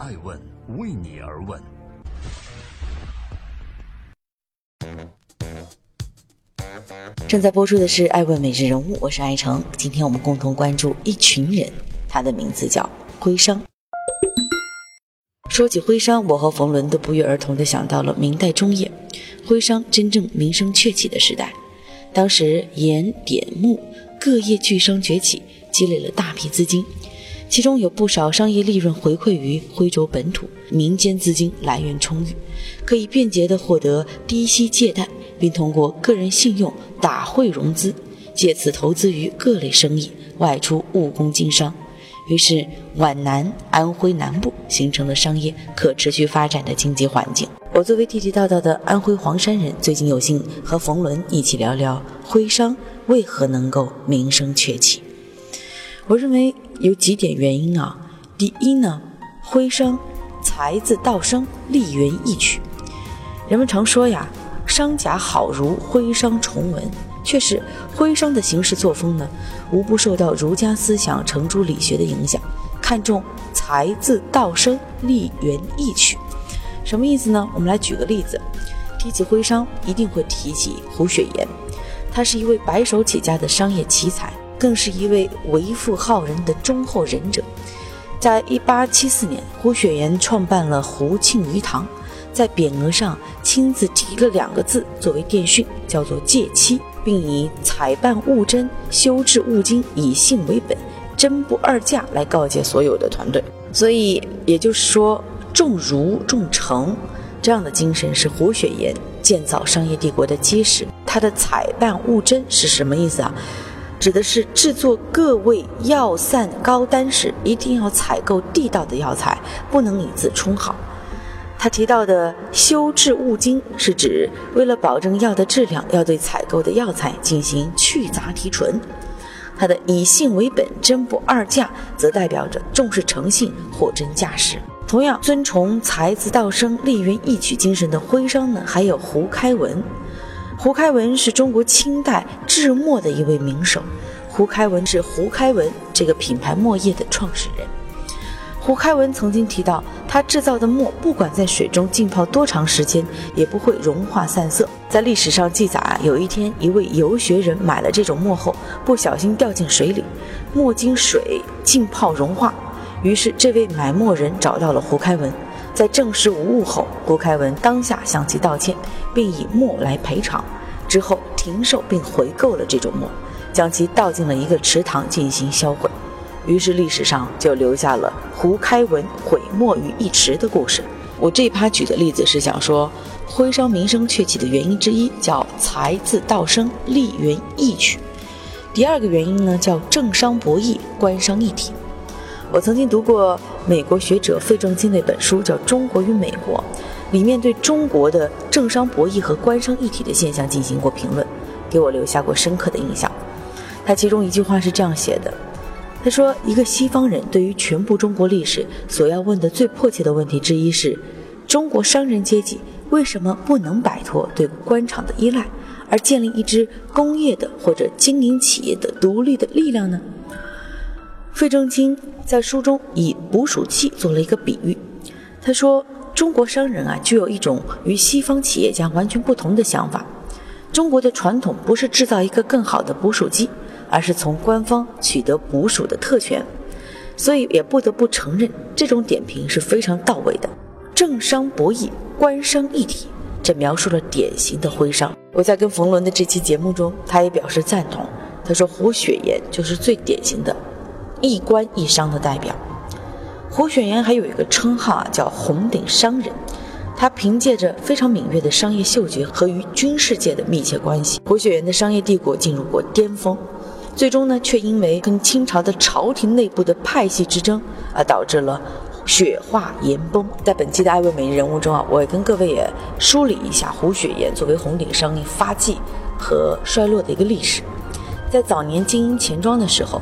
爱问为你而问。正在播出的是《爱问每日人物》，我是爱成。今天我们共同关注一群人，他的名字叫徽商。说起徽商，我和冯仑都不约而同地想到了明代中叶，徽商真正名声鹊起的时代。当时盐、碘、木各业巨商崛起，积累了大批资金，其中有不少商业利润回馈于徽州本土，民间资金来源充裕，可以便捷地获得低息借贷。并通过个人信用打汇融资，借此投资于各类生意，外出务工经商。于是皖南、安徽南部形成了商业可持续发展的经济环境。我作为地地道道的安徽黄山人，最近有幸和冯仑一起聊聊徽商为何能够名声鹊起。我认为有几点原因啊。第一呢，徽商才字道生，丽园异曲。人们常说呀。商贾好如徽商崇文，确实，徽商的行事作风呢，无不受到儒家思想程朱理学的影响，看重才字道生，立源义曲。什么意思呢？我们来举个例子，提起徽商，一定会提起胡雪岩，他是一位白手起家的商业奇才，更是一位为富好仁的忠厚仁者。在一八七四年，胡雪岩创办了胡庆余堂。在匾额上亲自题了两个字作为电讯，叫做“戒期”，并以“采办物真，修治物精，以信为本，真不二价”来告诫所有的团队。所以，也就是说，重儒重诚这样的精神是胡雪岩建造商业帝国的基石。他的“采办物真”是什么意思啊？指的是制作各味药膳高丹时，一定要采购地道的药材，不能以次充好。他提到的修治物精，是指为了保证药的质量，要对采购的药材进行去杂提纯。他的以信为本，真不二价，则代表着重视诚信，货真价实。同样尊崇才子道生、立源义取精神的徽商呢，还有胡开文。胡开文是中国清代制墨的一位名手。胡开文是胡开文这个品牌墨业的创始人。胡开文曾经提到，他制造的墨不管在水中浸泡多长时间，也不会融化散色。在历史上记载啊，有一天一位游学人买了这种墨后，不小心掉进水里，墨经水浸泡融化。于是这位买墨人找到了胡开文，在证实无误后，胡开文当下向其道歉，并以墨来赔偿。之后停售并回购了这种墨，将其倒进了一个池塘进行销毁。于是历史上就留下了胡开文毁墨于一池的故事。我这趴举的例子是想说，徽商名声鹊起的原因之一叫才字道生，利源义取。第二个原因呢叫政商博弈，官商一体。我曾经读过美国学者费正清那本书，叫《中国与美国》，里面对中国的政商博弈和官商一体的现象进行过评论，给我留下过深刻的印象。他其中一句话是这样写的。他说：“一个西方人对于全部中国历史所要问的最迫切的问题之一是，中国商人阶级为什么不能摆脱对官场的依赖，而建立一支工业的或者经营企业的独立的力量呢？”费正清在书中以捕鼠器做了一个比喻。他说：“中国商人啊，具有一种与西方企业家完全不同的想法。中国的传统不是制造一个更好的捕鼠机。”而是从官方取得捕鼠的特权，所以也不得不承认这种点评是非常到位的。政商博弈，官商一体，这描述了典型的徽商。我在跟冯仑的这期节目中，他也表示赞同。他说胡雪岩就是最典型的一官一商的代表。胡雪岩还有一个称号啊，叫红顶商人。他凭借着非常敏锐的商业嗅觉和与军事界的密切关系，胡雪岩的商业帝国进入过巅峰。最终呢，却因为跟清朝的朝廷内部的派系之争，而导致了雪化岩崩。在本期的《爱问美人物》中啊，我也跟各位也梳理一下胡雪岩作为红顶商业发迹和衰落的一个历史。在早年经营钱庄的时候，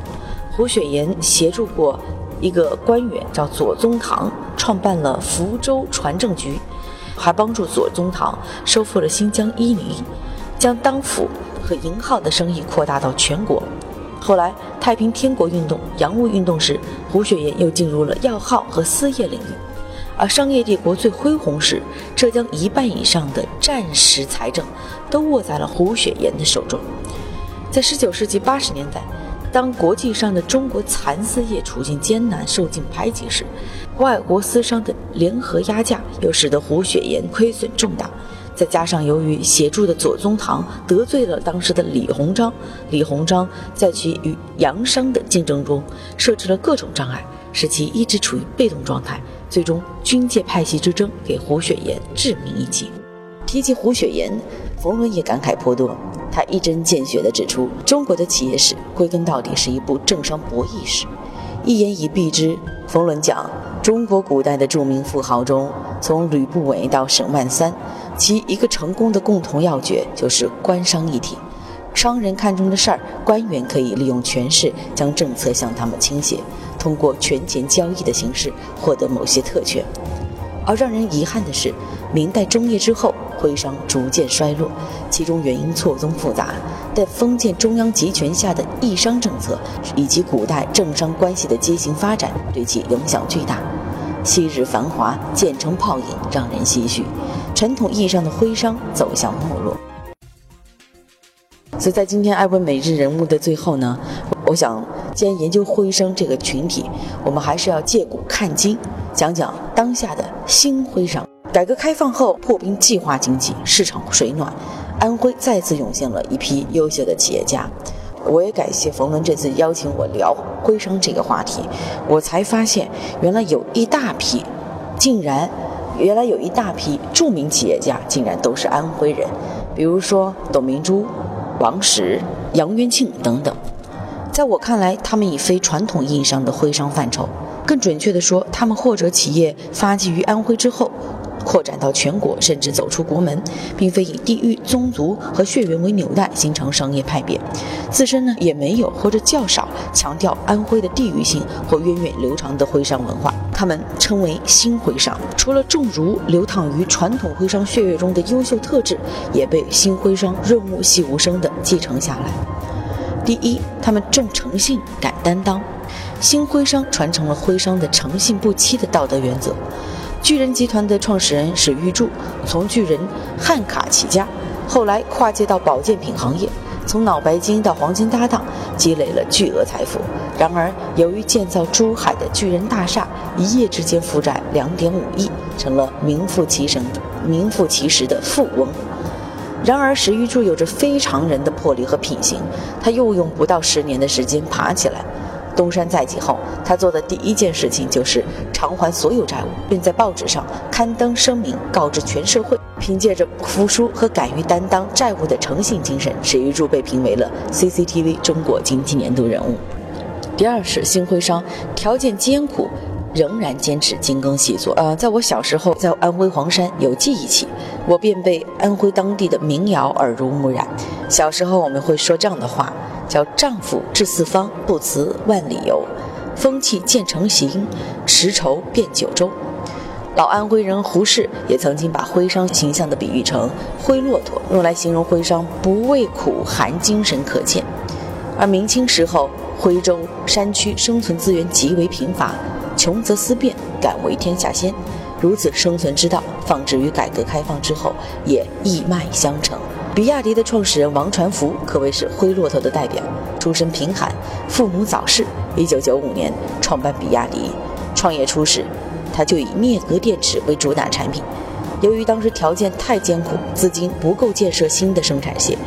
胡雪岩协助过一个官员叫左宗棠，创办了福州船政局，还帮助左宗棠收复了新疆伊犁，将当府和银号的生意扩大到全国。后来，太平天国运动、洋务运动时，胡雪岩又进入了药号和丝业领域。而商业帝国最恢宏时，浙江一半以上的战时财政都握在了胡雪岩的手中。在19世纪80年代，当国际上的中国蚕丝业处境艰难、受尽排挤时，外国私商的联合压价又使得胡雪岩亏损重大。再加上由于协助的左宗棠得罪了当时的李鸿章，李鸿章在其与洋商的竞争中设置了各种障碍，使其一直处于被动状态。最终，军界派系之争给胡雪岩致命一击。提及胡雪岩，冯仑也感慨颇多。他一针见血地指出，中国的企业史归根到底是一部政商博弈史。一言以蔽之，冯仑讲，中国古代的著名富豪中，从吕不韦到沈万三，其一个成功的共同要诀就是官商一体。商人看中的事儿，官员可以利用权势将政策向他们倾斜。通过权钱交易的形式获得某些特权，而让人遗憾的是，明代中叶之后，徽商逐渐衰落，其中原因错综复杂。但封建中央集权下的义商政策以及古代政商关系的畸形发展，对其影响巨大。昔日繁华渐成泡影，让人唏嘘。传统意义上的徽商走向没落。所以在今天艾问每日人物的最后呢，我想。既然研究徽商这个群体，我们还是要借古看今，讲讲当下的新徽商。改革开放后，破冰计划经济，市场水暖，安徽再次涌现了一批优秀的企业家。我也感谢冯仑这次邀请我聊徽商这个话题，我才发现原来有一大批，竟然原来有一大批著名企业家竟然都是安徽人，比如说董明珠、王石、杨元庆等等。在我看来，他们已非传统意义上的徽商范畴。更准确地说，他们或者企业发迹于安徽之后，扩展到全国，甚至走出国门，并非以地域、宗族和血缘为纽带形成商业派别。自身呢，也没有或者较少强调安徽的地域性或源远流长的徽商文化。他们称为新徽商。除了重儒流淌于传统徽商血液中的优秀特质，也被新徽商润物细无声地继承下来。第一，他们重诚信、敢担当。新徽商传承了徽商的诚信不欺的道德原则。巨人集团的创始人史玉柱从巨人汉卡起家，后来跨界到保健品行业，从脑白金到黄金搭档，积累了巨额财富。然而，由于建造珠海的巨人大厦，一夜之间负债两点五亿，成了名副其实、名副其实的富翁。然而，史玉柱有着非常人的魄力和品行，他又用不到十年的时间爬起来。东山再起后，他做的第一件事情就是偿还所有债务，并在报纸上刊登声明，告知全社会。凭借着不服输和敢于担当债务的诚信精神，史玉柱被评为了 CCTV 中国经济年度人物。第二是新徽商，条件艰苦。仍然坚持精耕细作。呃，在我小时候，在安徽黄山有记忆起，我便被安徽当地的民谣耳濡目染。小时候我们会说这样的话，叫“丈夫志四方，不辞万里游；风气渐成形，驰绸遍九州。”老安徽人胡适也曾经把徽商形象的比喻成灰骆驼，用来形容徽商不畏苦寒，精神可见。而明清时候，徽州山区生存资源极为贫乏。穷则思变，敢为天下先。如此生存之道，放置于改革开放之后，也一脉相承。比亚迪的创始人王传福可谓是灰骆驼的代表，出身贫寒，父母早逝。一九九五年创办比亚迪，创业初始，他就以镍镉电池为主打产品。由于当时条件太艰苦，资金不够建设新的生产线，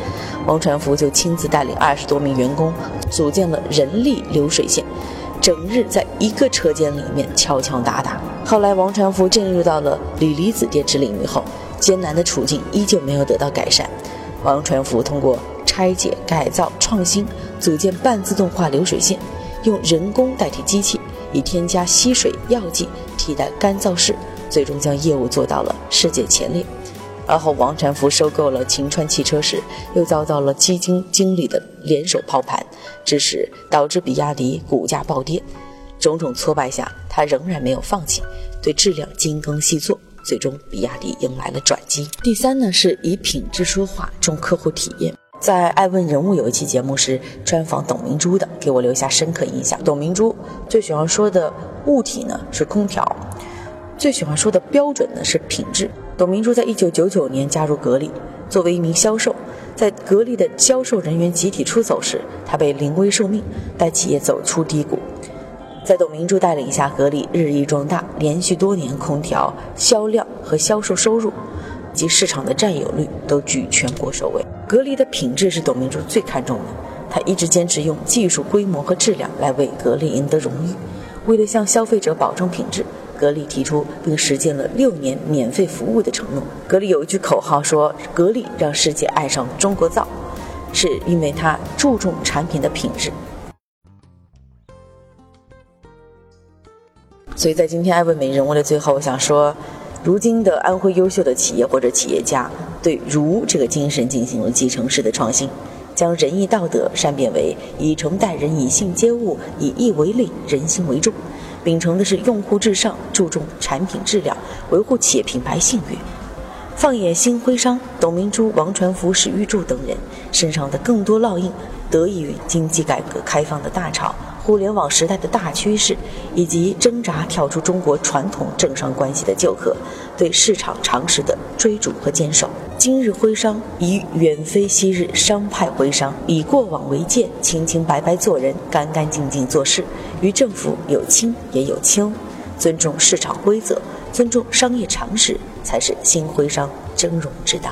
王传福就亲自带领二十多名员工，组建了人力流水线。整日在一个车间里面敲敲打打。后来，王传福进入到了锂离子电池领域后，艰难的处境依旧没有得到改善。王传福通过拆解、改造、创新，组建半自动化流水线，用人工代替机器，以添加吸水药剂替代干燥室，最终将业务做到了世界前列。而后，王传福收购了秦川汽车时，又遭到了基金经理的联手抛盘，致使导致比亚迪股价暴跌。种种挫败下，他仍然没有放弃，对质量精耕细作，最终比亚迪迎来了转机。第三呢，是以品质说话，重客户体验。在《爱问人物》有一期节目是专访董明珠的，给我留下深刻印象。董明珠最喜欢说的物体呢是空调。最喜欢说的标准呢是品质。董明珠在一九九九年加入格力，作为一名销售，在格力的销售人员集体出走时，她被临危受命，带企业走出低谷。在董明珠带领下，格力日益壮大，连续多年空调销量和销售收入及市场的占有率都居全国首位。格力的品质是董明珠最看重的，她一直坚持用技术、规模和质量来为格力赢得荣誉。为了向消费者保证品质。格力提出并实践了六年免费服务的承诺。格力有一句口号说：“格力让世界爱上中国造”，是因为它注重产品的品质。所以在今天艾问美人物的最后，我想说，如今的安徽优秀的企业或者企业家对“儒”这个精神进行了继承式的创新，将仁义道德善变为以诚待人、以信接物、以义为利、人心为重。秉承的是用户至上，注重产品质量，维护企业品牌信誉。放眼新徽商，董明珠、王传福、史玉柱等人身上的更多烙印，得益于经济改革开放的大潮、互联网时代的大趋势，以及挣扎跳出中国传统政商关系的旧壳，对市场常识的追逐和坚守。今日徽商已远非昔日商派徽商，以过往为鉴，清清白白做人，干干净净做事，与政府有亲也有亲，尊重市场规则，尊重商业常识，才是新徽商峥嵘之道。